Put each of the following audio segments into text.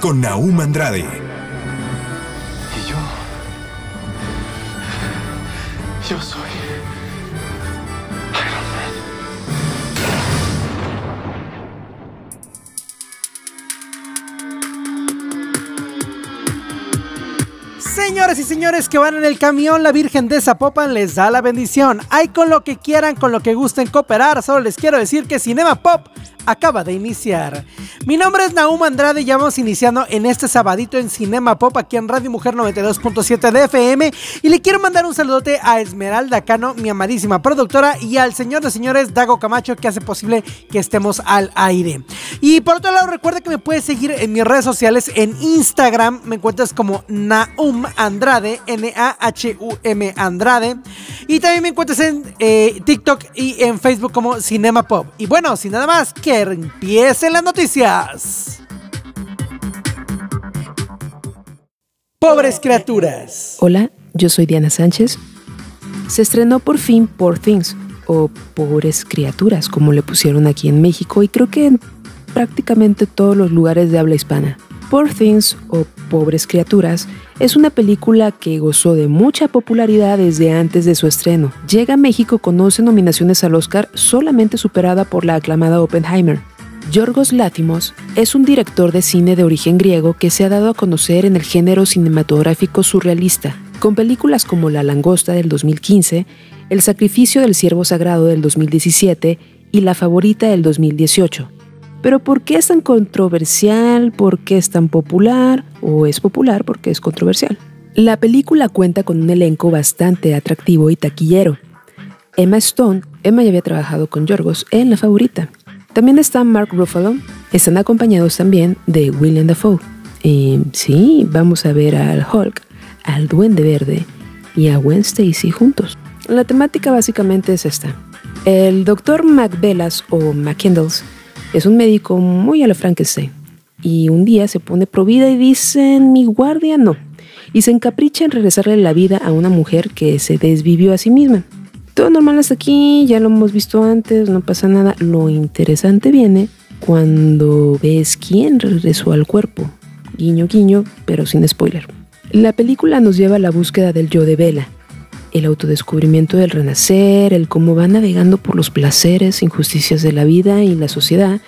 Con Naum Andrade, Y yo. Yo soy. Y señores que van en el camión, la Virgen de Zapopan les da la bendición. Hay con lo que quieran, con lo que gusten cooperar. Solo les quiero decir que Cinema Pop acaba de iniciar. Mi nombre es Naum Andrade y ya vamos iniciando en este sabadito en Cinema Pop aquí en Radio Mujer 92.7 de FM. Y le quiero mandar un saludote a Esmeralda Cano, mi amadísima productora, y al señor de señores Dago Camacho que hace posible que estemos al aire. Y por otro lado, recuerda que me puedes seguir en mis redes sociales en Instagram. Me encuentras como Naum Andrade, N-A-H-U-M Andrade. Y también me encuentras en eh, TikTok y en Facebook como Cinema Pop. Y bueno, sin nada más, que empiecen las noticias. Pobres criaturas. Hola, yo soy Diana Sánchez. Se estrenó por fin Poor Things, o Pobres Criaturas, como le pusieron aquí en México, y creo que en prácticamente todos los lugares de habla hispana. Poor Things, o Pobres Criaturas, es una película que gozó de mucha popularidad desde antes de su estreno. Llega a México con 11 nominaciones al Oscar, solamente superada por la aclamada Oppenheimer. Yorgos Látimos es un director de cine de origen griego que se ha dado a conocer en el género cinematográfico surrealista, con películas como La langosta del 2015, El sacrificio del ciervo sagrado del 2017 y La favorita del 2018. Pero ¿por qué es tan controversial? ¿Por qué es tan popular? ¿O es popular porque es controversial? La película cuenta con un elenco bastante atractivo y taquillero. Emma Stone, Emma ya había trabajado con Yorgos en La favorita. También está Mark Ruffalo, están acompañados también de William Dafoe. Y sí, vamos a ver al Hulk, al Duende Verde y a Gwen Stacy juntos. La temática básicamente es esta. El doctor McBellas o McKendalls es un médico muy a la Frankenstein. Y un día se pone pro vida y dice, mi guardia no. Y se encapricha en regresarle la vida a una mujer que se desvivió a sí misma. Todo normal hasta aquí, ya lo hemos visto antes, no pasa nada. Lo interesante viene cuando ves quién regresó al cuerpo. Guiño, guiño, pero sin spoiler. La película nos lleva a la búsqueda del yo de Vela, el autodescubrimiento del renacer, el cómo va navegando por los placeres, injusticias de la vida y la sociedad,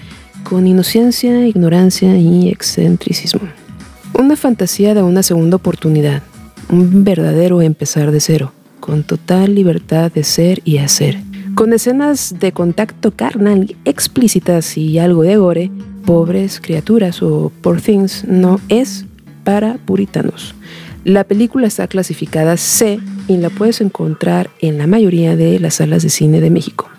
con inocencia, ignorancia y excentricismo. Una fantasía de una segunda oportunidad, un verdadero empezar de cero, con total libertad de ser y hacer. Con escenas de contacto carnal explícitas y algo de gore, pobres criaturas o poor things no es para puritanos. La película está clasificada C y la puedes encontrar en la mayoría de las salas de cine de México.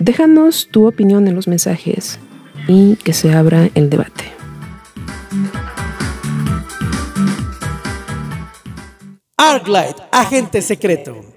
Déjanos tu opinión en los mensajes y que se abra el debate. Arclight, agente secreto.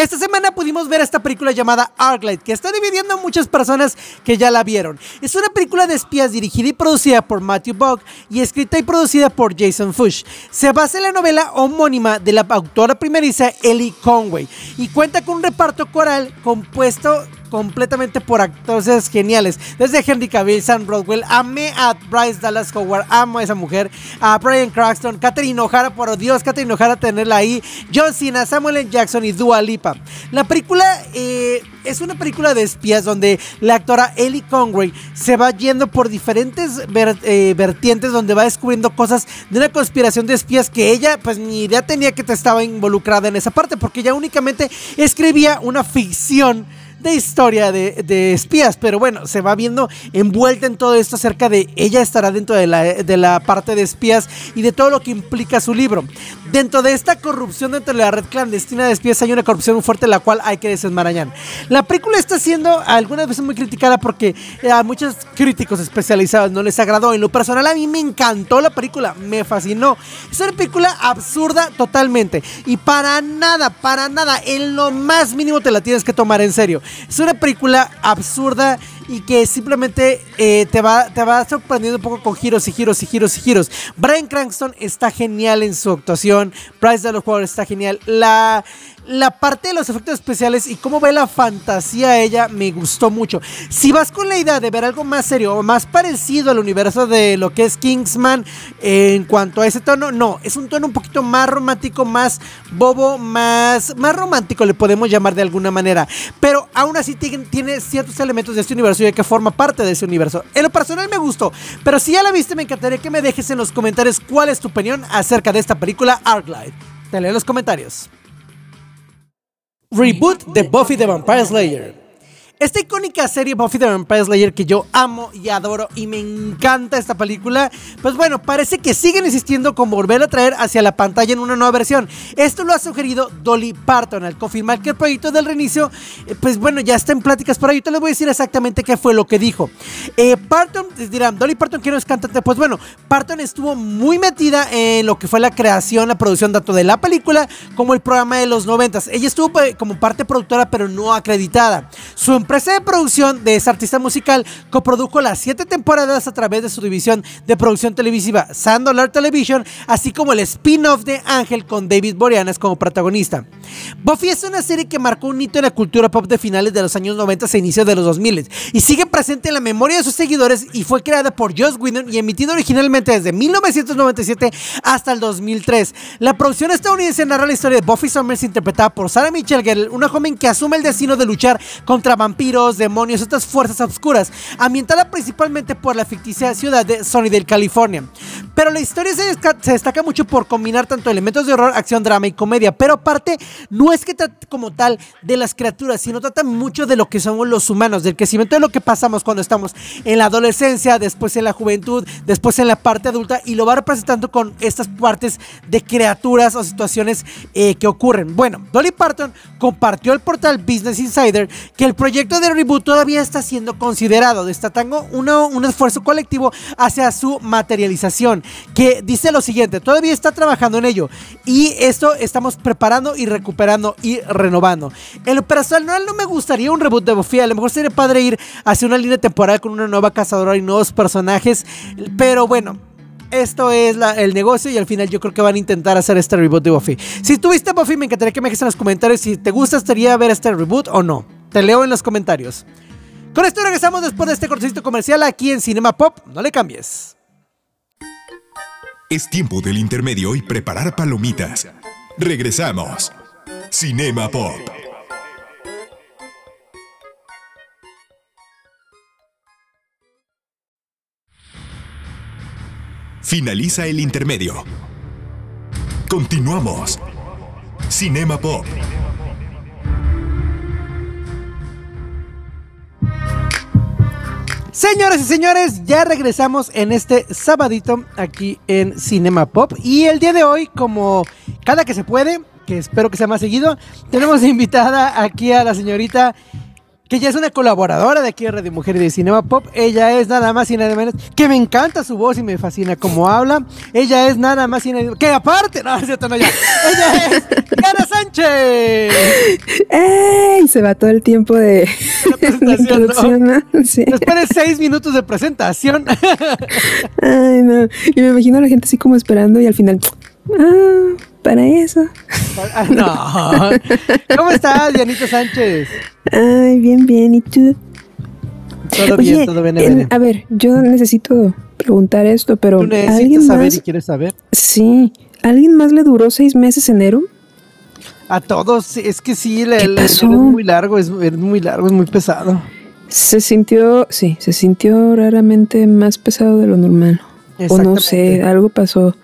Esta semana pudimos ver esta película llamada Arclight, que está dividiendo a muchas personas que ya la vieron. Es una película de espías dirigida y producida por Matthew Bogg y escrita y producida por Jason Fush. Se basa en la novela homónima de la autora primeriza Ellie Conway y cuenta con un reparto coral compuesto completamente por actores geniales. Desde Henry Cavill, Sam Rodwell, amé a Bryce Dallas Howard, amo a esa mujer, a Brian Cranston, Catherine O'Hara, por Dios, Catherine O'Hara tenerla ahí, John Cena, Samuel L. Jackson y Dua Lipa. La película eh, es una película de espías donde la actora Ellie Conway se va yendo por diferentes eh, vertientes donde va descubriendo cosas de una conspiración de espías que ella pues ni idea tenía que te estaba involucrada en esa parte porque ella únicamente escribía una ficción de historia de, de espías, pero bueno, se va viendo envuelta en todo esto acerca de ella estará dentro de la, de la parte de espías y de todo lo que implica su libro. Dentro de esta corrupción dentro de la red clandestina de espías hay una corrupción muy fuerte la cual hay que desenmarañar. La película está siendo algunas veces muy criticada porque a muchos críticos especializados no les agradó. En lo personal a mí me encantó la película, me fascinó. Es una película absurda totalmente y para nada, para nada, en lo más mínimo te la tienes que tomar en serio. Es una película absurda y que simplemente eh, te, va, te va sorprendiendo un poco con giros y giros y giros y giros. Brian Cranston está genial en su actuación, Bryce de los está genial. La, la parte de los efectos especiales y cómo ve la fantasía ella me gustó mucho. Si vas con la idea de ver algo más serio o más parecido al universo de lo que es Kingsman en cuanto a ese tono, no, es un tono un poquito más romántico, más bobo, más, más romántico le podemos llamar de alguna manera. Pero aún así tiene, ciertos elementos de este universo y que forma parte de ese universo. En lo personal me gustó, pero si ya la viste me encantaría que me dejes en los comentarios cuál es tu opinión acerca de esta película Arclight. Te en los comentarios. Reboot de Buffy the Vampire Slayer. Esta icónica serie Buffy the Vampire Slayer que yo amo y adoro y me encanta esta película, pues bueno, parece que siguen insistiendo con volver a traer hacia la pantalla en una nueva versión. Esto lo ha sugerido Dolly Parton al confirmar que el proyecto del reinicio, eh, pues bueno, ya está en pláticas por ahí. Yo te les voy a decir exactamente qué fue lo que dijo. Eh, Parton, les dirán, Dolly Parton, ¿quién es cantante? Pues bueno, Parton estuvo muy metida en lo que fue la creación, la producción tanto de la película como el programa de los noventas. Ella estuvo pues, como parte productora pero no acreditada. Su empresa de producción de esa artista musical coprodujo las siete temporadas a través de su división de producción televisiva Sandolar Television, así como el spin-off de Ángel con David Boreanaz como protagonista. Buffy es una serie que marcó un hito en la cultura pop de finales de los años 90 e inicios de los 2000 y sigue presente en la memoria de sus seguidores y fue creada por Joss Whedon y emitida originalmente desde 1997 hasta el 2003. La producción estadounidense narra la historia de Buffy Summers interpretada por Sarah Michelle Gellar, una joven que asume el destino de luchar contra vampiros, demonios y otras fuerzas oscuras, ambientada principalmente por la ficticia ciudad de Sunnydale, California. Pero la historia se destaca mucho por combinar tanto elementos de horror, acción, drama y comedia, pero aparte no es que trate como tal de las criaturas, sino trata mucho de lo que somos los humanos, del crecimiento de lo que pasamos cuando estamos en la adolescencia, después en la juventud, después en la parte adulta y lo va representando con estas partes de criaturas o situaciones eh, que ocurren. Bueno, Dolly Parton compartió el portal Business Insider que el proyecto de reboot todavía está siendo considerado, destacando uno- un esfuerzo colectivo hacia su materialización, que dice lo siguiente, todavía está trabajando en ello y esto estamos preparando y recuperando y renovando. En lo personal no me gustaría un reboot de Buffy, a lo mejor sería padre ir hacia una línea temporal con una nueva cazadora y nuevos personajes, pero bueno, esto es el negocio y al final yo creo que van a intentar hacer este reboot de Buffy. Si tuviste Buffy, me encantaría que me dejes en los comentarios si te gustaría ver este reboot o no. Te leo en los comentarios. Con esto regresamos después de este cortecito comercial aquí en Cinema Pop. No le cambies. Es tiempo del intermedio y preparar palomitas. Regresamos. Cinema Pop. Finaliza el intermedio. Continuamos. Cinema Pop. Señores y señores, ya regresamos en este sabadito aquí en Cinema Pop. Y el día de hoy, como cada que se puede, que espero que sea más seguido, tenemos invitada aquí a la señorita que ya es una colaboradora de aquí de Radio Mujer y de Cinema Pop. Ella es nada más y nada menos que me encanta su voz y me fascina cómo habla. Ella es nada más y nada menos que aparte, no, es cierto, no ya. Ella es Diana Sánchez. ¡Ey! Se va todo el tiempo de La presentación, ¿no? introducción, ¿no? Sí. Después de seis minutos de presentación. Ay, no. Y me imagino a la gente así como esperando y al final. Ah, para eso. No. ¿Cómo estás, Dianita Sánchez? Ay, bien, bien. ¿Y tú? Todo Oye, bien, todo bien. en- a ver, yo necesito preguntar esto, pero ¿Tú necesitas ¿alguien saber más? y quieres saber? Sí. ¿Alguien más le duró seis meses enero? A todos, es que sí, le, ¿Qué le- pasó? es muy largo, es, es muy largo, es muy pesado. Se sintió, sí, se sintió raramente más pesado de lo normal. O no sé, algo pasó.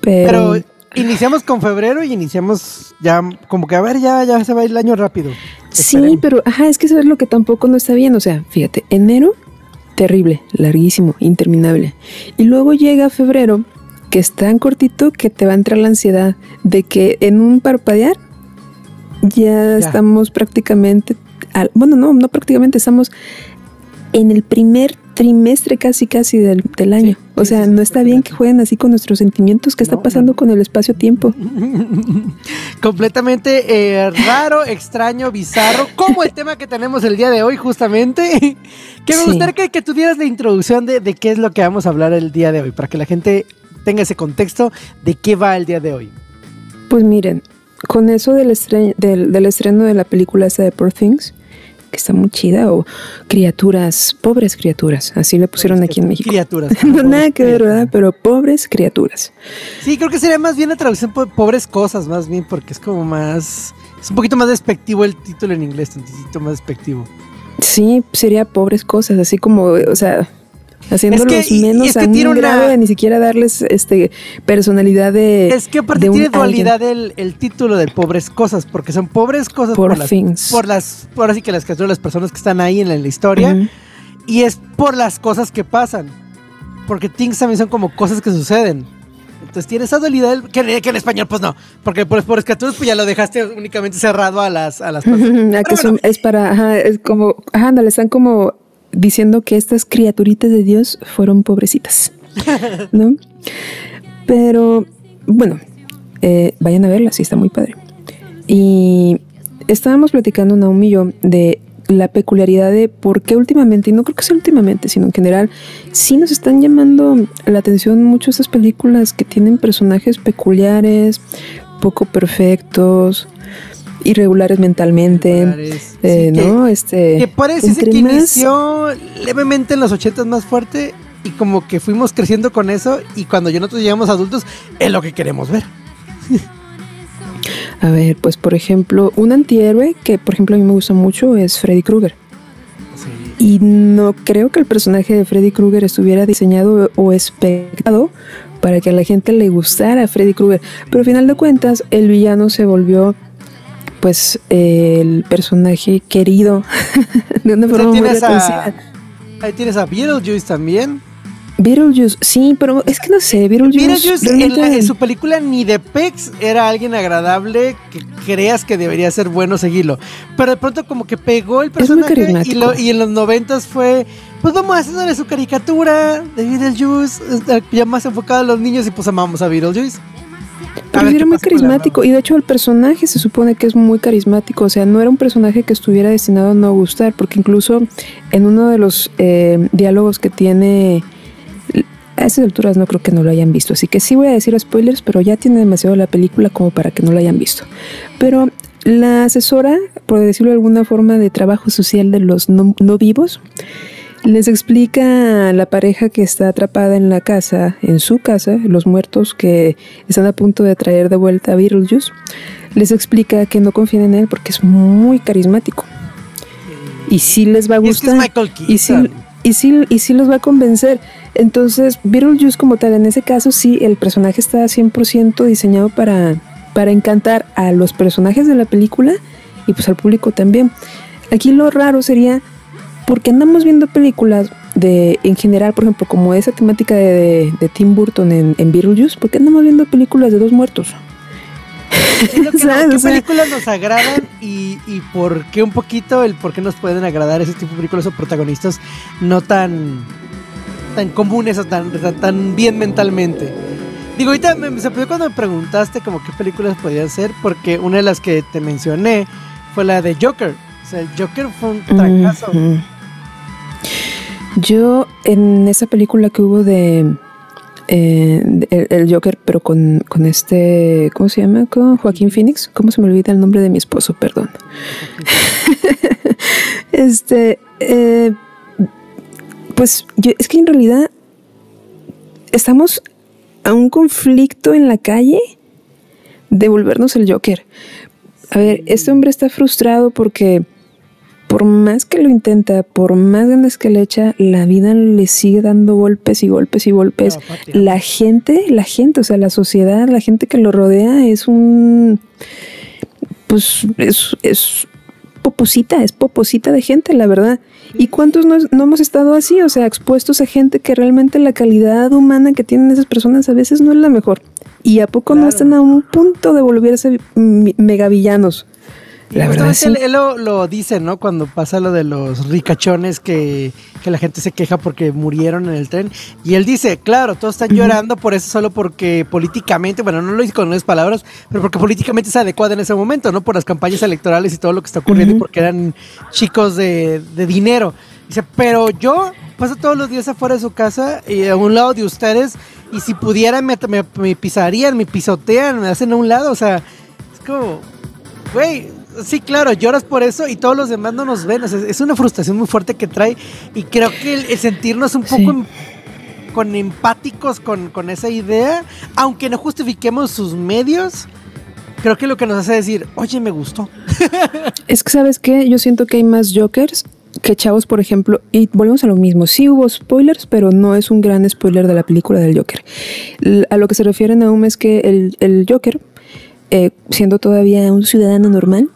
Pero, Pero iniciamos con febrero y iniciamos ya como que a ver, ya, ya se va el año rápido. Sí, pero ajá, es que eso es lo que tampoco no está bien. O sea, fíjate, enero, terrible, larguísimo, interminable. Y luego llega febrero, que es tan cortito que te va a entrar la ansiedad de que en un parpadear ya, estamos prácticamente, al, bueno, no, no prácticamente, estamos en el primer trimestre casi casi del, del año. o sea, no está bien que jueguen así con nuestros sentimientos. ¿Qué está pasando con el espacio-tiempo? Completamente eh, raro, extraño, bizarro, como el tema que tenemos el día de hoy, justamente. que me Sí. gustaría que, que tú dieras la introducción de, de qué es lo que vamos a hablar el día de hoy, para que la gente tenga ese contexto de qué va el día de hoy. Pues miren, con eso del, estre- del, del estreno de la película esa de Poor Things, que está muy chida, o criaturas, pobres criaturas, así le pusieron aquí en México. Criaturas. no nada que ver, ¿verdad? Pero pobres criaturas. Sí, creo que sería más bien la traducción por pobres cosas, más bien, porque es como más. Es un poquito más despectivo el título en inglés, tantito más despectivo. Sí, sería pobres cosas, así como, o sea, haciéndolos Es que- menos es que a un tiene una- grado de ni siquiera darles este personalidad de. Es que aparte de tiene dualidad el, el título de pobres cosas, porque son pobres cosas por las, things. por las, por así que las las personas que están ahí en la, en la historia, Ujú. y es por las cosas que pasan, porque things también son como cosas que suceden. Entonces tiene esa dualidad que, que en español pues no, porque por pobres criaturas pues ya lo dejaste únicamente cerrado a las, a las personas. Que Pero son- bueno, es para, ajá, es como, ajá, ándale, están como diciendo que estas criaturitas de Dios fueron pobrecitas, ¿no? Pero, bueno, eh, vayan a verla, sí está muy padre. Y estábamos platicando, Naomi y yo, de la peculiaridad de por qué últimamente, y no creo que sea últimamente, sino en general, sí nos están llamando la atención mucho estas películas que tienen personajes peculiares, poco perfectos, irregulares mentalmente, Irregulares, eh, sí, que- ¿no? Este, que parece que más- inició levemente en los 80 más fuerte y como que fuimos creciendo con eso y cuando ya nosotros llegamos adultos es lo que queremos ver. A ver, pues por ejemplo, un antihéroe que por ejemplo a mí me gusta mucho es Freddy Krueger. Y no creo que el personaje de Freddy Krueger estuviera diseñado o expectado para que a la gente le gustara Freddy Krueger. Pero al final de cuentas, el villano se volvió pues el personaje querido de una Pues forma ahí, muy a, ahí tienes a Beetlejuice también. Beetlejuice, sí, pero es que no sé, Beetlejuice, Beetlejuice en, la- en su película ni de Pex era alguien agradable que creas que debería ser bueno seguirlo. Pero de pronto como que pegó el personaje y, lo- y en los noventas fue, pues vamos a hacerle su caricatura de Beetlejuice, eh, ya más enfocado a los niños y pues amamos a Beetlejuice. Pero era muy carismático. Y de hecho el personaje se supone que es muy carismático. O sea, no era un personaje que estuviera destinado a no gustar. Porque incluso en uno de los eh, diálogos que tiene... A esas alturas no creo que no lo hayan visto. Así que sí voy a decir spoilers, pero ya tiene demasiado la película como para que no lo hayan visto. Pero la asesora, por decirlo de alguna forma, de trabajo social de los no, no vivos, les explica a la pareja que está atrapada en la casa, en su casa, los muertos que están a punto de traer de vuelta a Beetlejuice, les explica que no confíen en él porque es muy carismático. Y sí les va a Y es que es gustar. Y, sí, y, sí, y sí los va a convencer. Entonces, Beetlejuice como tal, en ese caso sí, el personaje está 100% diseñado para, para encantar a los personajes de la película y pues al público también. Aquí lo raro sería porque andamos viendo películas de, en general, por ejemplo, como esa temática de, de, de Tim Burton en, en Beetlejuice, ¿por qué andamos viendo películas de dos muertos? Es lo que no- ¿Sabes? ¿Qué O sea- películas nos agradan y, y por qué un poquito el por qué nos pueden agradar ese tipo de películas o protagonistas no tan tan comunes o tan, tan, bien mentalmente? Digo, ahorita me, me sorprendió cuando me preguntaste como qué películas podían ser, porque una de las que te mencioné fue la de Joker. O sea, el Joker fue un trancazo. Yo en esa película que hubo de, eh, el, el Joker, pero con, con este, ¿cómo se llama? Con Joaquín Phoenix. ¿Cómo se me olvida el nombre de mi esposo? Perdón. este, eh, pues yo, es que en realidad estamos a un conflicto en la calle de volvernos el Joker. A ver, este hombre está frustrado porque por más que lo intenta, por más ganas que le echa, la vida le sigue dando golpes y golpes y golpes. No. La gente, la gente, o sea, la sociedad, la gente que lo rodea es un, pues, es, es poposita, es poposita de gente, la verdad. ¿Y cuántos no, no, hemos estado así? O sea, expuestos a gente que realmente la calidad humana que tienen esas personas a veces no es la mejor. ¿Y a poco claro. no están a un punto de volverse megavillanos? La verdad él, él lo, lo, dice, ¿no? Cuando pasa lo de los ricachones que, que, la gente se queja porque murieron en el tren. Y él dice, claro, todos están uh -huh. llorando por eso solo porque políticamente, bueno, no lo dice con esas palabras, pero porque políticamente es adecuado en ese momento, ¿no? Por las campañas electorales y todo lo que está ocurriendo uh -huh. y porque eran chicos de, de dinero. Dice, pero yo paso todos los días afuera de su casa y a un lado de ustedes y si pudieran me, me, me pisarían, me pisotean, me hacen a un lado, o sea, es como, güey, sí, claro, lloras por eso y todos los demás no nos ven. O sea, es una frustración muy fuerte que trae y creo que el, el sentirnos un poco sí. en, con empáticos con, con, esa idea, aunque no justifiquemos sus medios, creo que lo que nos hace decir, oye, me gustó. es que, ¿sabes qué? Yo siento que hay más Jokers que chavos, por ejemplo, y volvemos a lo mismo, sí hubo spoilers, pero no es un gran spoiler de la película del Joker. A lo que se refieren aún es que el, el Joker, eh, siendo todavía un ciudadano normal,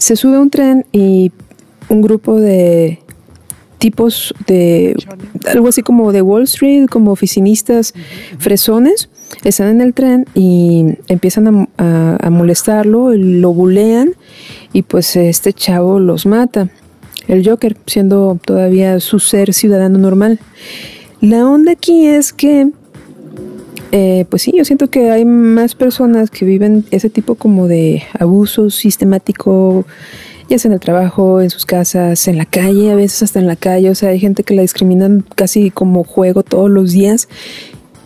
se sube a un tren y un grupo de tipos de algo así como de Wall Street, como oficinistas fresones, están en el tren y empiezan a, a, a molestarlo, lo bulean y pues este chavo los mata el Joker, siendo todavía su ser ciudadano normal. La onda aquí es que, eh, pues sí, yo siento que hay más personas que viven ese tipo como de abuso sistemático, ya sea en el trabajo, en sus casas, en la calle, a veces hasta en la calle, o sea, hay gente que la discriminan casi como juego todos los días.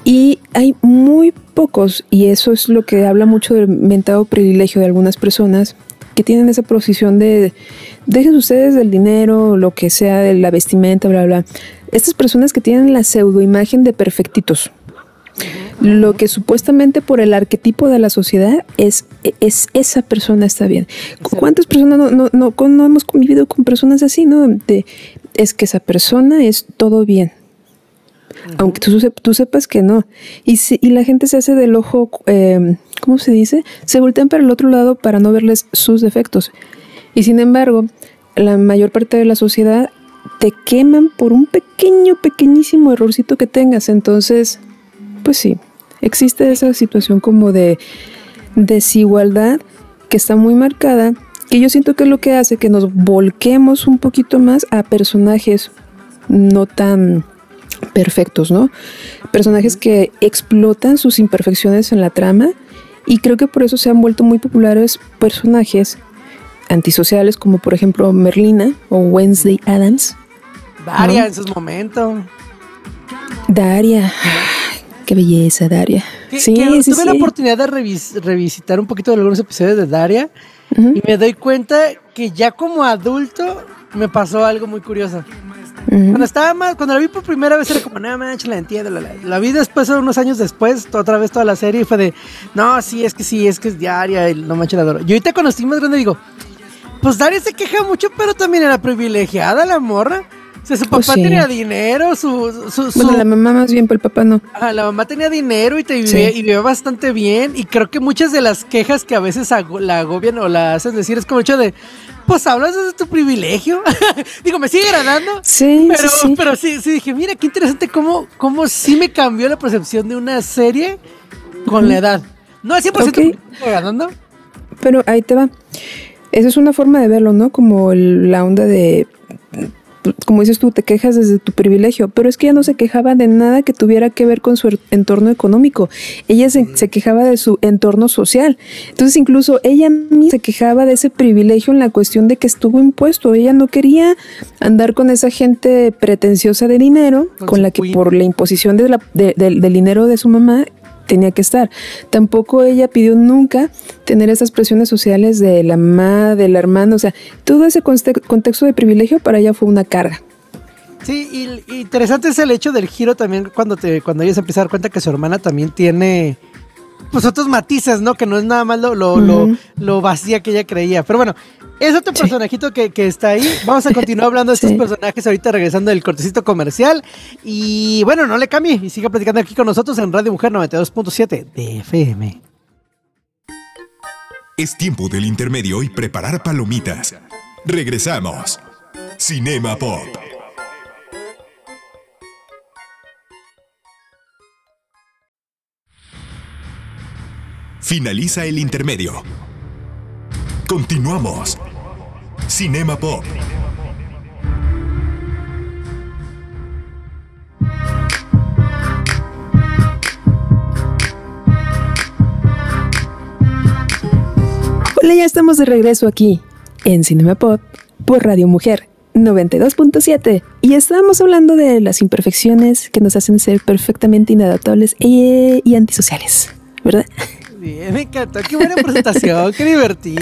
Y hay muy pocos, y eso es lo que habla mucho del mentado privilegio de algunas personas, que tienen esa posición de dejen ustedes del dinero, lo que sea, de la vestimenta, bla, bla. Estas personas que tienen la pseudoimagen de perfectitos, lo que supuestamente por el arquetipo de la sociedad es, es esa persona está bien. ¿Cuántas personas no, no, no, no hemos convivido con personas así, no? De, es que esa persona es todo bien. Aunque tú, tú, sepas que no. Y, si, y la gente se hace del ojo, eh, ¿cómo se dice? Se voltean para el otro lado para no verles sus defectos. Y sin embargo, la mayor parte de la sociedad te queman por un pequeño, pequeñísimo errorcito que tengas. Entonces, pues sí, existe esa situación como de desigualdad que está muy marcada, que yo siento que es lo que hace que nos volquemos un poquito más a personajes no tan perfectos, ¿no? Personajes que explotan sus imperfecciones en la trama y creo que por eso se han vuelto muy populares personajes antisociales como por ejemplo Merlina o Wednesday Adams. Daria ¿no? en sus momentos. Daria. Qué belleza, Daria. Que, sí, que sí, tuve sí. la oportunidad de revis revisitar un poquito de algunos episodios de Daria uh -huh. y me doy cuenta que ya como adulto me pasó algo muy curioso. Uh -huh. Cuando estaba más, cuando la vi por primera vez era como, no manches, la entiendo. La, la, la, vi después, unos años después, otra vez toda la serie y fue de, no, sí, es que sí, es que es diaria y no manches, la adoro. Y ahorita cuando estoy más grande digo, pues Daria se queja mucho, pero también era privilegiada la morra. O sea, su papá oh, sí. tenía dinero, su, su, su, Bueno, la mamá más bien, pero el papá no. Ajá, la mamá tenía dinero y te vivía, sí. y vivía bastante bien. Y creo que muchas de las quejas que a veces la agobian o la hacen decir es como hecho de, pues hablas de tu privilegio. Digo, me sigue agradando. Sí, pero sí, sí. pero sí, sí dije, mira, qué interesante cómo, cómo sí me cambió la percepción de una serie con la edad. No al 100% okay. agradando. Pero ahí te va. Esa es una forma de verlo, ¿no? Como el, la onda de, como dices tú, te quejas desde tu privilegio, pero es que ella no se quejaba de nada que tuviera que ver con su entorno económico. Ella se, se quejaba de su entorno social. Entonces, incluso ella misma se quejaba de ese privilegio en la cuestión de que estuvo impuesto. Ella no quería andar con esa gente pretenciosa de dinero, con, con la que por la imposición de la, de, de, del dinero de su mamá tenía que estar. Tampoco ella pidió nunca tener esas presiones sociales de la mamá, del hermano, o sea, todo ese contexto de privilegio para ella fue una carga. Sí, y, y interesante es el hecho del giro también cuando te cuando ella se empieza a dar cuenta que su hermana también tiene pues otros matices, ¿no? Que no es nada más lo, lo, uh -huh. lo, lo vacía que ella creía. Pero bueno, es otro sí. personajito que, que, está ahí. Vamos a continuar hablando de estos sí. personajes ahorita regresando del cortecito comercial. Y bueno, no le cambie y siga platicando aquí con nosotros en Radio Mujer 92.7 de FM. Es tiempo del intermedio y preparar palomitas. Regresamos. Cinema Pop. Finaliza el intermedio. Continuamos. Cinema Pop. Hola, ya estamos de regreso aquí en Cinema Pop por Radio Mujer 92.7 y estábamos hablando de las imperfecciones que nos hacen ser perfectamente inadaptables e- y antisociales, ¿verdad? Bien, me encantó. Qué buena presentación, qué divertido.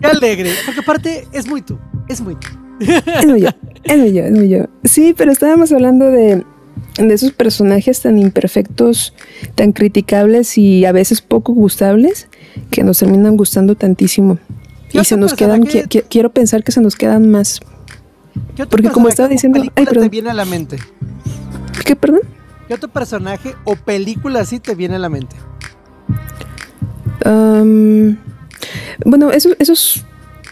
Qué alegre. Porque aparte es muy tú. Es muy tú. Es muy yo, es muy yo, es muy yo. Sí, pero estábamos hablando de, de esos personajes tan imperfectos, tan criticables y a veces poco gustables que nos terminan gustando tantísimo. ¿Qué Y se nos quedan, qui- quiero pensar que se nos quedan más. ¿Qué otro Porque como estaba diciendo- ay, perdón. te viene a la mente? ¿Qué, perdón? ¿Qué otro personaje o película así te viene a la mente? Bueno, eso, eso es-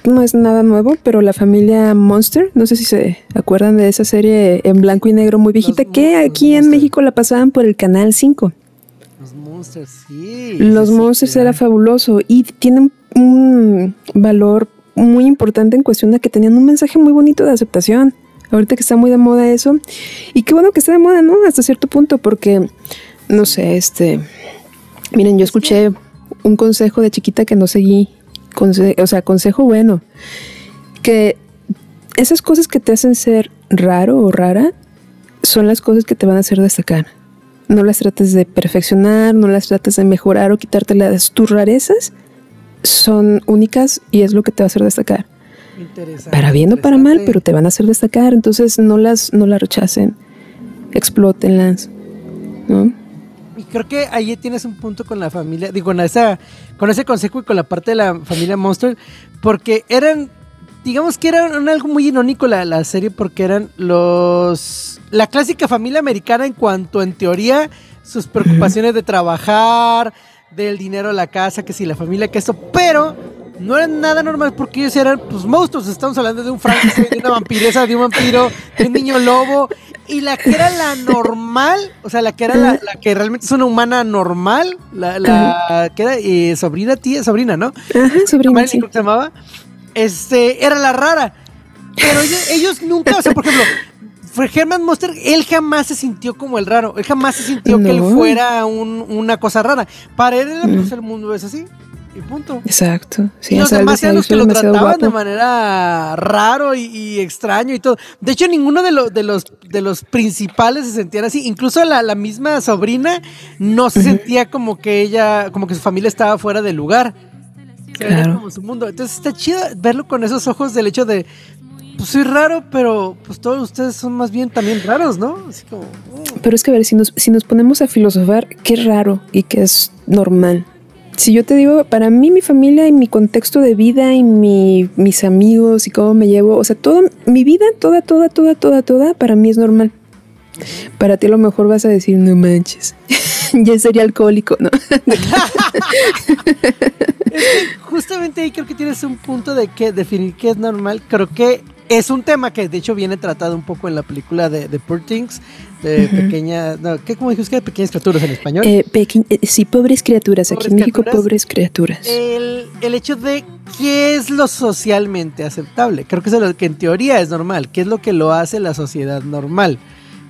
no es nada nuevo, pero la familia Monster, no sé si se acuerdan de esa serie en blanco y negro muy viejita, Los que aquí en. México la pasaban por el Canal 5. Los Monsters, sí. Los sí, Monsters sí. era fabuloso y tienen un valor muy importante en cuestión de que tenían un mensaje muy bonito de aceptación. Ahorita que está muy de moda eso. Y qué bueno que está de moda, ¿no? Hasta cierto punto, porque, no sé, este... Miren, yo escuché un consejo de chiquita que no seguí. Conse- o sea, consejo bueno. Que esas cosas que te hacen ser raro o rara son las cosas que te van a hacer destacar. No las trates de perfeccionar, no las trates de mejorar o quitarte las tus rarezas. Son únicas y es lo que te va a hacer destacar. Para bien o para mal, pero te van a hacer destacar. Entonces no las, no las rechacen. Explótenlas. ¿No? Y creo que ahí tienes un punto con la familia, digo, con, esa, con ese consejo y con la parte de la familia Monster, porque eran, digamos que eran algo muy irónico la, la serie, porque eran los, la clásica familia americana en cuanto en teoría sus preocupaciones de trabajar, del dinero de la casa, que si la familia, que esto, pero no eran nada normal porque ellos eran pues monstruos, estamos hablando de un Frankenstein, de una vampiresa, de un vampiro, de un niño lobo, y la que era la normal, o sea, la que era la, la que realmente es una humana normal, la, la que era eh, sobrina, tía, sobrina, ¿no? Ajá, sobrina. Sí. se llamaba, este, era la rara. Pero ellos, ellos nunca, o sea, por ejemplo, fue Herman Monster, él jamás se sintió como el raro, él jamás se sintió que él fuera un- una cosa rara. Para él, pues, el mundo es así, y punto. Exacto. Sí, y los demás eran "Yo los que lo trataban de guapo". manera raro y, y extraño y todo. De hecho, ninguno de, los de, los, de los principales se sentían así. Incluso la, la misma sobrina no se sentía como que ella, como que su familia estaba fuera de lugar. Claro. como su mundo. Entonces está chido verlo con esos ojos del hecho de, pues soy raro, pero pues todos ustedes son más bien también raros, ¿no? Así como... mm. Pero es que a ver, si nos, si nos ponemos a filosofar, qué raro y qué es normal. Si yo te digo, para mí, mi familia y mi contexto de vida y mi, mis amigos y cómo me llevo, o sea, toda mi vida, toda, toda, toda, toda, toda, para mí es normal. Para ti a lo mejor vas a decir, no manches, ya sería alcohólico, ¿no? Justamente ahí creo que tienes un punto de que definir qué es normal. Creo que es un tema que de hecho viene tratado un poco en la película de, de Poor Things, de pequeña, no, ¿qué cómo dijiste? Pequeñas criaturas en español. Eh, eh, sí, pobres criaturas, aquí en México, criaturas. pobres criaturas. el, el hecho de qué es lo socialmente aceptable. Creo que es lo que en teoría es normal. ¿Qué es lo que lo hace la sociedad normal?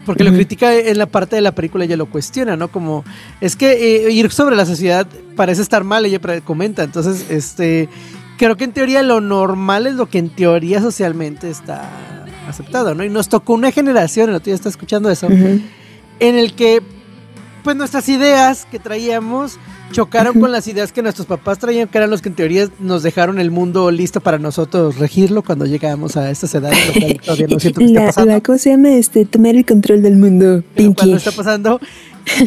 Porque lo critica en la parte de la película, ella lo cuestiona, ¿no? Como, es que eh, ir sobre la sociedad parece estar mal, ella comenta. Entonces, este, creo que en teoría lo normal es lo que en teoría socialmente está aceptado, ¿no? Y nos tocó una generación, el otro día está escuchando eso, en el que pues nuestras ideas que traíamos chocaron con las ideas que nuestros papás traían, que eran los que en teoría nos dejaron el mundo listo para nosotros regirlo cuando llegamos a estas edades, lo cual todavía no siento que esté la, pasando. la, ¿Cómo se llama? Este, tomar el control del mundo, Pinky. cuando está pasando,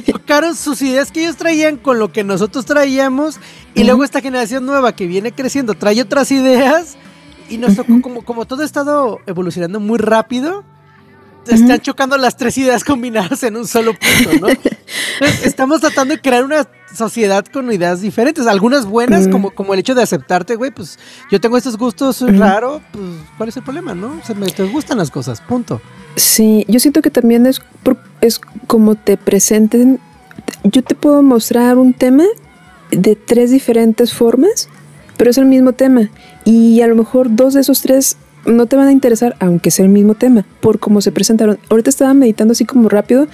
chocaron sus ideas que ellos traían con lo que nosotros traíamos y luego esta generación nueva que viene creciendo trae otras ideas y nos tocó Ujú. como, como todo ha estado evolucionando muy rápido, están chocando las tres ideas combinadas en un solo punto, ¿no? Entonces, estamos tratando de crear una sociedad con ideas diferentes, algunas buenas, como, como el hecho de aceptarte, güey, pues yo tengo estos gustos, soy raro, pues ¿cuál es el problema, no? O sea, me te gustan las cosas, punto. Sí, yo siento que también es, por- es como te presenten. Yo te puedo mostrar un tema de tres diferentes formas, pero es el mismo tema. Y a lo mejor dos de esos tres no te van a interesar, aunque sea el mismo tema, por cómo se presentaron. Ahorita estaba meditando así como rápido.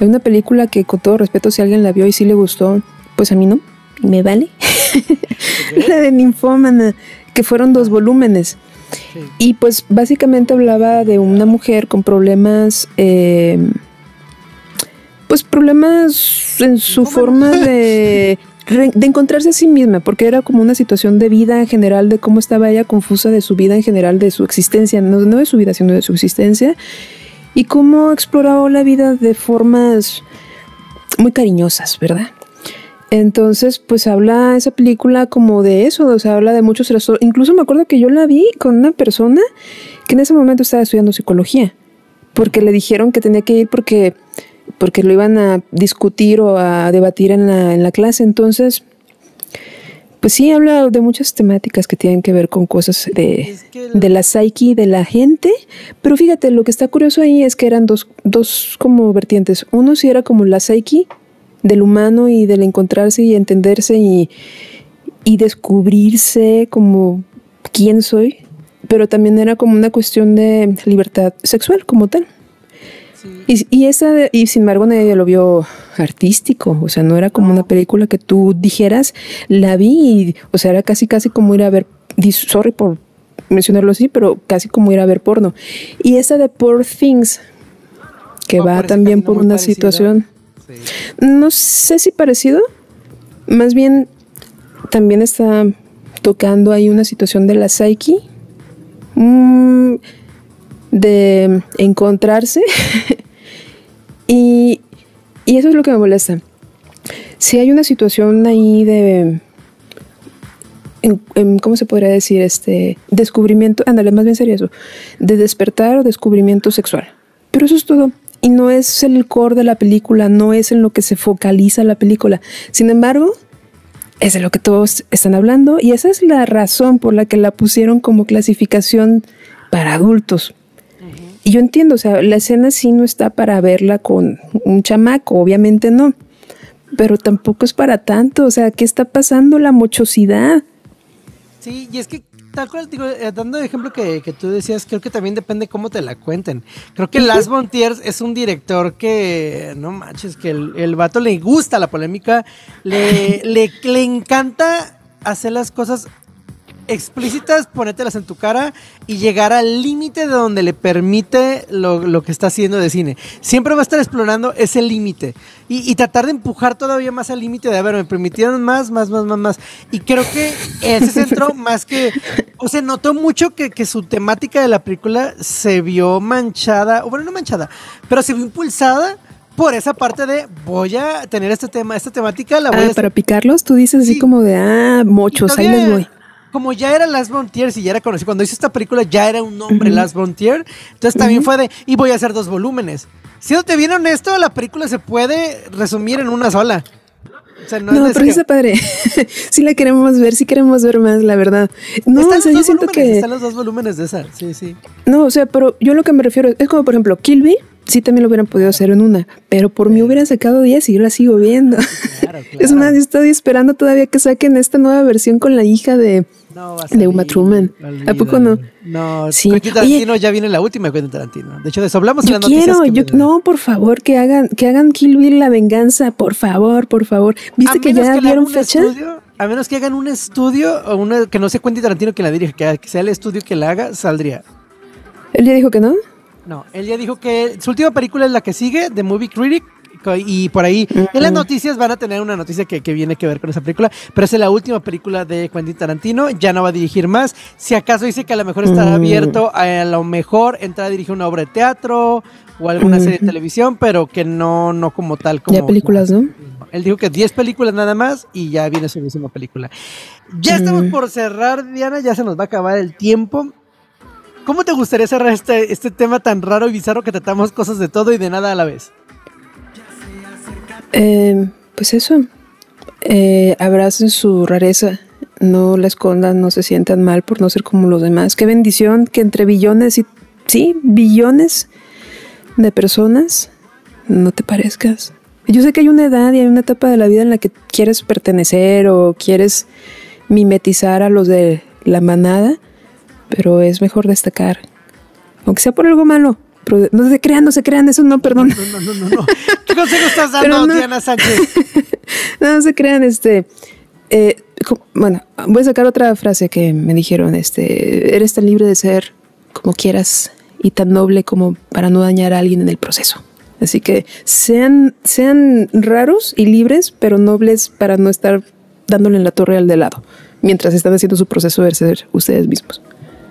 Hay una película que, con todo respeto, si alguien la vio y sí le gustó, pues a mí no, me vale. la de Ninfómana, que fueron dos volúmenes. Y pues básicamente hablaba de una mujer con problemas, eh, pues problemas en su forma de, de encontrarse a sí misma, porque era como una situación de vida en general, de cómo estaba ella confusa de su vida en general, de su existencia, no, no de su vida, sino de su existencia, y cómo exploraba la vida de formas muy cariñosas, ¿verdad? Entonces, pues habla esa película como de eso, o sea, habla de muchos trastornos. Incluso me acuerdo que yo la vi con una persona que en ese momento estaba estudiando psicología, porque le dijeron que tenía que ir porque, porque lo iban a discutir o a debatir en la, en la clase. Entonces, pues sí, habla de muchas temáticas que tienen que ver con cosas de, de la psyche de la gente. Pero fíjate, lo que está curioso ahí es que eran dos, dos como vertientes. Uno sí era como la psyche del humano y del encontrarse y entenderse y, y descubrirse como quién soy, pero también era como una cuestión de libertad sexual como tal. Y, y esa, de- y sin embargo nadie lo vio artístico, o sea, no era como una película que tú dijeras, la vi, y, o sea, era casi casi como ir a ver, sorry por mencionarlo así, pero casi como ir a ver porno. Y esa de Poor Things, que va también por una situación. No sé si parecido, más bien también está tocando ahí una situación de la psyche, mm, de encontrarse, y, y eso es lo que me molesta. Si hay una situación ahí de, en- ¿cómo se podría decir? Este descubrimiento, ándale, más bien sería eso, de despertar o descubrimiento sexual. Pero eso es todo. Y no es el core de la película, no es en lo que se focaliza la película. Sin embargo, es de lo que todos están hablando y esa es la razón por la que la pusieron como clasificación para adultos. Y yo entiendo, o sea, la escena sí no está para verla con un chamaco, obviamente no, pero tampoco es para tanto, o sea, ¿qué está pasando? La mochosidad. Sí, y es que tal cual, digo, eh, dando el ejemplo que, que tú decías, creo que también depende cómo te la cuenten. Creo que Las Montiers es un director que, no manches, que el, el vato le gusta la polémica, le, le, le encanta hacer las cosas explícitas, ponértelas en tu cara y llegar al límite de donde le permite lo, lo que está haciendo de cine. Siempre va a estar explorando ese límite y, y tratar de empujar todavía más al límite de, a ver, me permitieron más, más, más, más, más. Y creo que él se centró más que, o se notó mucho que, que su temática de la película se vio manchada, o bueno, no manchada, pero se vio impulsada por esa parte de voy a tener este tema, esta temática, la voy Ah, a para picarlos, tú dices así Sí. como de, ah, mochos, ahí les voy. Como ya era Last Frontier, si ya era conocido, cuando hizo esta película ya era un nombre Last Frontier, entonces también fue de, y voy a hacer dos volúmenes. Siéndote bien honesto, la película se puede resumir en una sola. O sea, no, No, es pero que- sí está padre. sí la queremos ver, sí queremos ver más, la verdad. No, están o sea, yo siento que... Están los dos volúmenes de esa, sí, sí. No, o sea, pero yo lo que me refiero es como, por ejemplo, Kill Bill, sí también lo hubieran podido hacer en una, pero por mí hubieran sacado 10 y yo la sigo viendo. Claro, Es claro. más, yo estoy esperando todavía que saquen esta nueva versión con la hija de... No, va a de Uma Thurman. ¿A poco no? No, Sí. Quentin Tarantino ya viene la última de Quentin Tarantino. De hecho, de eso hablamos en las noticias. quiero, que yo, no, por favor, que hagan, que hagan Kill Bill la venganza, por favor, por favor. ¿Viste A que ya hagan dieron fecha? estudio, a menos que hagan un estudio o una que no sea Quentin Tarantino que la dirige, que, que sea el estudio que la haga, saldría. Él ya dijo que no. No, él ya dijo que su última película es la que sigue, The Movie Critic. Y por ahí, en las noticias van a tener una noticia que, que viene que ver con esa película, pero es la última película de Quentin Tarantino, ya no va a dirigir más. Si acaso dice que a lo mejor estará Mm. abierto a, a lo mejor entrar a dirigir una obra de teatro o alguna serie de televisión, pero que no, no como tal. Como, ya películas, ¿no? Él dijo que 10 películas nada más y ya viene su última película. Ya estamos por cerrar, Diana, ya se nos va a acabar el tiempo. ¿cómo te gustaría cerrar este, este tema tan raro y bizarro que tratamos cosas de todo y de nada a la vez? Eh, pues eso. Eh, su rareza. No la escondan, no se sientan mal por no ser como los demás. Qué bendición que entre billones y. Sí, billones de personas no te parezcas. Yo sé que hay una edad y hay una etapa de la vida en la que quieres pertenecer o quieres mimetizar a los de la manada, pero es mejor destacar. Aunque sea por algo malo. No se crean, no se crean, eso no, perdón. No, no, no, no. ¿Qué consejo estás dando, no. Diana Sánchez? no, no se crean, este. eh, bueno, voy a sacar otra frase que me dijeron, este, eres tan libre de ser como quieras y tan noble como para no dañar a alguien en el proceso. Así que sean, sean raros y libres, pero nobles para no estar dándole en la torre al de lado, mientras están haciendo su proceso de ser ustedes mismos.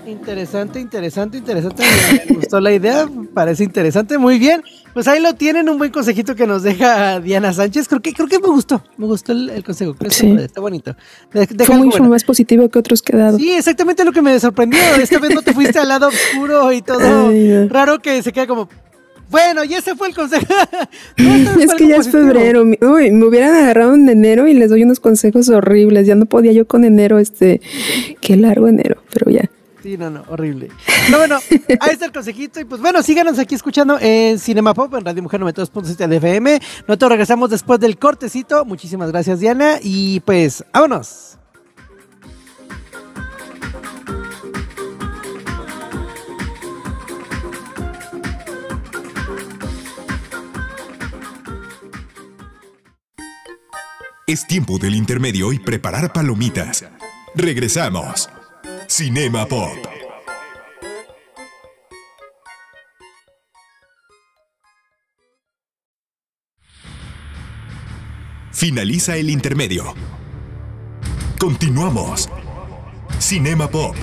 Interesante, interesante, interesante. Me gustó la idea, parece interesante, muy bien. Pues ahí lo tienen, un buen consejito que nos deja Diana Sánchez. Creo que, creo que me gustó, me gustó el, el consejo. Creo que Sí. está, está bonito. De- deja Fue mucho bueno. más positivo que otros que he dado. Sí, exactamente lo que me sorprendió. Esta vez no te fuiste al lado oscuro y todo Ay, raro que se queda como. Bueno, y ese fue el consejo. No, Es que ya es febrero. Uy, me hubieran agarrado en enero y les doy unos consejos horribles. Ya no podía yo con enero, este, qué largo enero, pero ya. Sí, no, no, horrible. Pero bueno, ahí está el consejito. Y pues bueno, síganos aquí escuchando en Cinema Pop, en Radio Mujer 92.7 de FM. Nosotros regresamos después del cortecito. Muchísimas gracias, Diana. Y pues, vámonos. Es tiempo del intermedio y preparar palomitas. Regresamos. Cinema Pop. Finaliza el intermedio. Continuamos. Cinema Pop.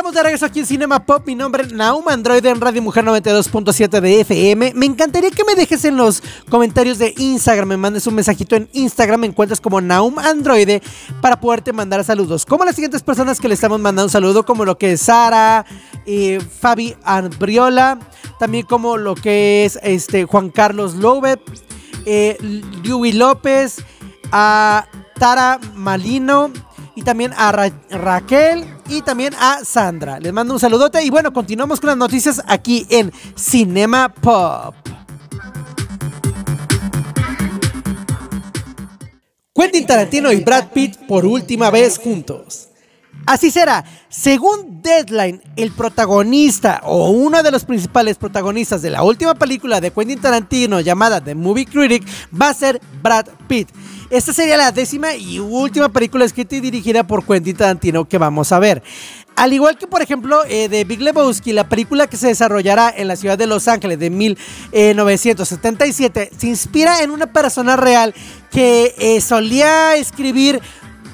Estamos de regreso aquí en Cinema Pop. Mi nombre es Naum Android en Radio Mujer 92.7 de FM. Me encantaría que me dejes en los comentarios de Instagram, me mandes un mensajito en Instagram, me encuentras como Naum Android para poderte mandar saludos. Como las siguientes personas que le estamos mandando un saludo, como lo que es Sara, eh, Fabi Arbriola, también como lo que es este Juan Carlos Lobet, eh, López, a Tara Malino y también a Ra- Raquel y también a Sandra. Les mando un saludote y bueno, continuamos con las noticias aquí en Cinema Pop. Quentin Tarantino y Brad Pitt por última vez juntos. Así será. Según Deadline, el protagonista o uno de los principales protagonistas de la última película de Quentin Tarantino llamada The Movie Critic va a ser Brad Pitt. Esta sería la décima y última película escrita y dirigida por Quentin Tarantino que vamos a ver. Al igual que, por ejemplo, eh, de Big Lebowski, la película que se desarrollará en la ciudad de Los Ángeles de 1977 se inspira en una persona real que eh, solía escribir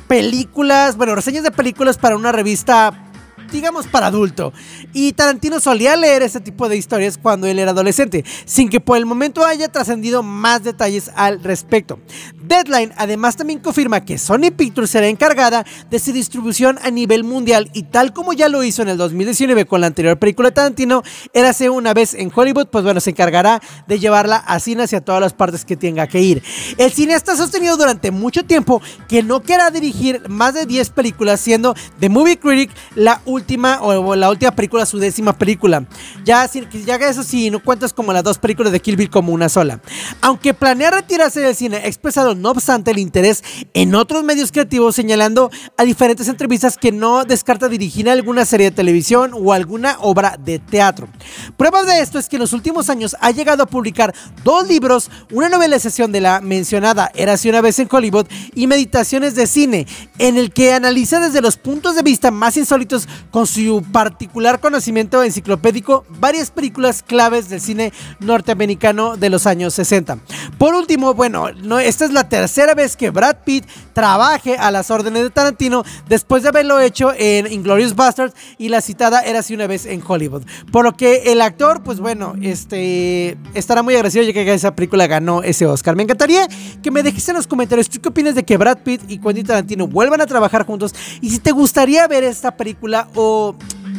películas, bueno, reseñas de películas para una revista digamos para adulto. Y Tarantino solía leer ese tipo de historias cuando él era adolescente, sin que por el momento haya trascendido más detalles al respecto. Deadline además también confirma que Sony Pictures será encargada de su distribución a nivel mundial y tal como ya lo hizo en el 2019 con la anterior película de Tarantino, érase una vez en Hollywood, pues bueno, se encargará de llevarla a cine hacia todas las partes que tenga que ir. El cineasta ha sostenido durante mucho tiempo que no quiera dirigir más de 10 películas, siendo The Movie Critic la última o la última película, su décima película. Ya, ya eso sí, no cuentas como las dos películas de Kill como una sola. Aunque planea retirarse del cine, ha expresado no obstante el interés en otros medios creativos, señalando a diferentes entrevistas que no descarta dirigir alguna serie de televisión o alguna obra de teatro. Pruebas de esto es que en los últimos años ha llegado a publicar dos libros, una novelización de la mencionada Érase una vez en Hollywood y Meditaciones de cine, en el que analiza desde los puntos de vista más insólitos con su particular conocimiento enciclopédico varias películas claves del cine norteamericano de los años 60. Por último, bueno, no, esta es la tercera vez que Brad Pitt trabaje a las órdenes de Tarantino después de haberlo hecho en Inglorious Bastards y la citada era así una vez en Hollywood. Por lo que el actor, pues bueno, este estará muy agradecido ya que esa película ganó ese Oscar. Me encantaría que me dejes en los comentarios tú qué opinas de que Brad Pitt y Quentin Tarantino vuelvan a trabajar juntos y si te gustaría ver esta película o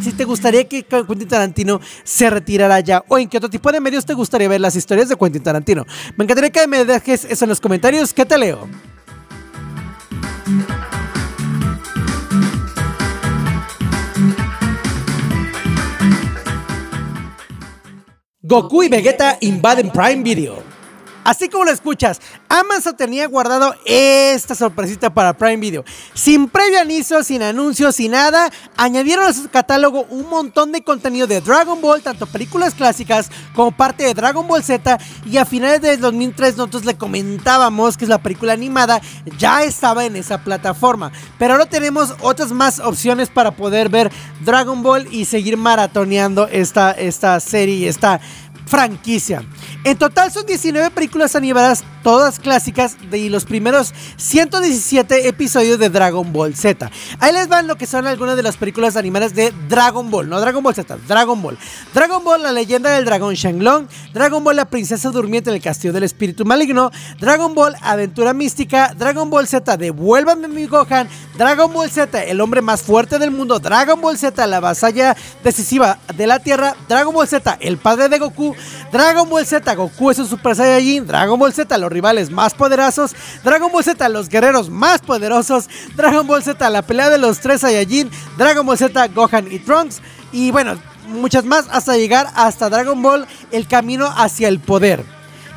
si te gustaría que Quentin Tarantino se retirara ya o en qué otro tipo de medios te gustaría ver las historias de Quentin Tarantino. Me encantaría que me dejes eso en los comentarios. ¿Qué te leo? Goku y Vegeta invaden Prime Video. Así como lo escuchas, Amazon tenía guardado esta sorpresita para Prime Video. Sin previo anuncio, sin anuncios, sin nada, añadieron a su catálogo un montón de contenido de Dragon Ball, tanto películas clásicas como parte de Dragon Ball Z. Y a finales de 2003 nosotros le comentábamos que la película animada ya estaba en esa plataforma. Pero ahora tenemos otras más opciones para poder ver Dragon Ball y seguir maratoneando esta, esta serie, esta franquicia. En total son 19 películas animadas, todas clásicas, de los primeros 117 episodios de Dragon Ball Z. Ahí les van lo que son algunas de las películas animadas de Dragon Ball, no Dragon Ball Z, Dragon Ball. Dragon Ball, la leyenda del dragón Shenlong, Dragon Ball, la princesa durmiente en el castillo del espíritu maligno, Dragon Ball, aventura mística, Dragon Ball Z, devuélvame mi Gohan, Dragon Ball Z, el hombre más fuerte del mundo, Dragon Ball Z, la vasalla decisiva de la Tierra, Dragon Ball Z, el padre de Goku, Dragon Ball Z, Goku es un Super Saiyajin, Dragon Ball Z, los rivales más poderosos, Dragon Ball Z, los guerreros más poderosos, Dragon Ball Z, la pelea de los tres Saiyajin, Dragon Ball Z, Gohan y Trunks, y bueno, muchas más hasta llegar hasta Dragon Ball, el camino hacia el poder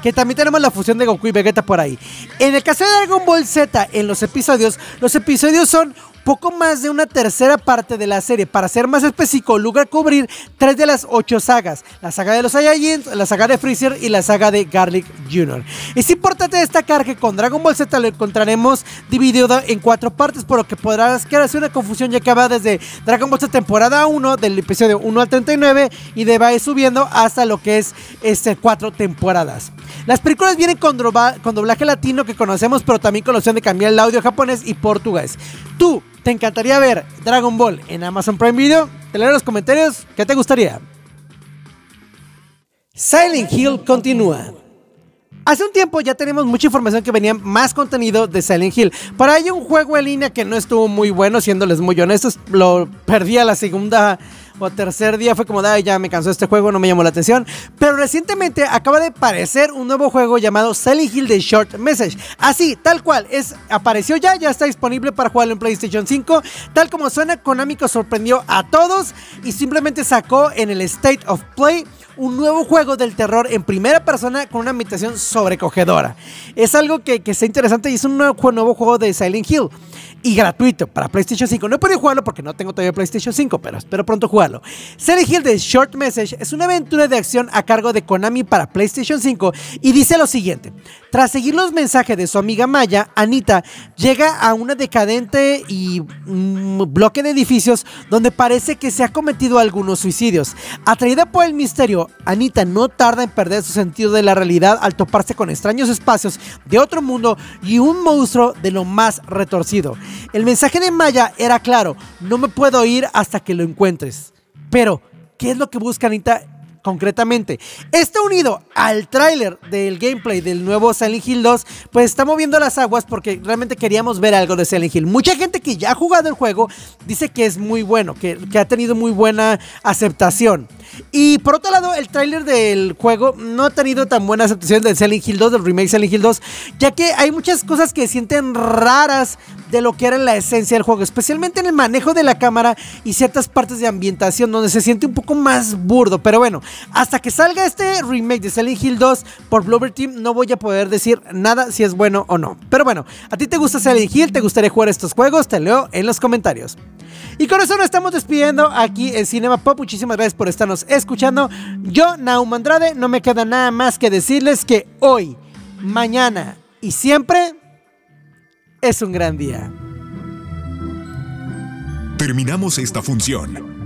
que también tenemos la fusión de Goku y Vegeta por ahí. En el caso de Dragon Ball Z, en los episodios, los episodios son poco más de una tercera parte de la serie. Para ser más específico, logra cubrir tres de las ocho sagas: la saga de los Saiyajins, la saga de Freezer y la saga de Garlic Jr. Es importante destacar que con Dragon Ball Z lo encontraremos dividido en cuatro partes, por lo que podrás quedarse una confusión ya que va desde Dragon Ball Z temporada 1, del episodio 1 al 39, y de va subiendo hasta lo que es este, cuatro temporadas. Las películas vienen con, con doblaje latino que conocemos, pero también con la opción de cambiar el audio japonés y portugués. Tú, ¿Te encantaría ver Dragon Ball en Amazon Prime Video? Te leo en los comentarios qué te gustaría. Silent Hill continúa. Hace un tiempo ya tenemos mucha información que venía más contenido de Silent Hill. Para hay un juego en línea que no estuvo muy bueno, siéndoles muy honestos. Lo perdí a la segunda o tercer día fue como, ya me cansó este juego, no me llamó la atención. Pero recientemente acaba de aparecer un nuevo juego llamado Silent Hill The Short Message. Así, tal cual, es, apareció ya, ya está disponible para jugarlo en PlayStation 5. Tal como suena, Konami sorprendió a todos y simplemente sacó en el State of Play un nuevo juego del terror en primera persona con una ambientación sobrecogedora. Es algo que, que está interesante y es un nuevo, nuevo juego de Silent Hill y gratuito para PlayStation 5. No he podido jugarlo porque no tengo todavía PlayStation 5, pero espero pronto jugarlo. Silent Hill de Short Message es una aventura de acción a cargo de Konami para PlayStation 5 y dice lo siguiente. Tras seguir los mensajes de su amiga Maya, Anita llega a una decadente y bloque de edificios donde parece que se ha cometido algunos suicidios. Atraída por el misterio, Anita no tarda en perder su sentido de la realidad al toparse con extraños espacios de otro mundo y un monstruo de lo más retorcido. El mensaje de Maya era claro, no me puedo ir hasta que lo encuentres. Pero, ¿qué es lo que busca Anita concretamente. Está unido al tráiler del gameplay del nuevo Silent Hill 2, pues está moviendo las aguas porque realmente queríamos ver algo de Silent Hill. Mucha gente que ya ha jugado el juego dice que es muy bueno, que, que ha tenido muy buena aceptación. Y por otro lado, el tráiler del juego no ha tenido tan buena aceptación del Silent Hill 2, del remake Silent Hill 2, ya que hay muchas cosas que sienten raras de lo que era la esencia del juego, especialmente en el manejo de la cámara y ciertas partes de ambientación donde se siente un poco más burdo. Pero bueno, hasta que salga este remake de Silent Hill 2 por Blover Team, no voy a poder decir nada si es bueno o no. Pero bueno, ¿a ti te gusta Silent Hill? ¿Te gustaría jugar estos juegos? Te leo en los comentarios. Y con eso nos estamos despidiendo aquí en Cinema Pop. Muchísimas gracias por estarnos escuchando. Yo, Naum Andrade, no me queda nada más que decirles que hoy, mañana y siempre es un gran día. terminamos esta función.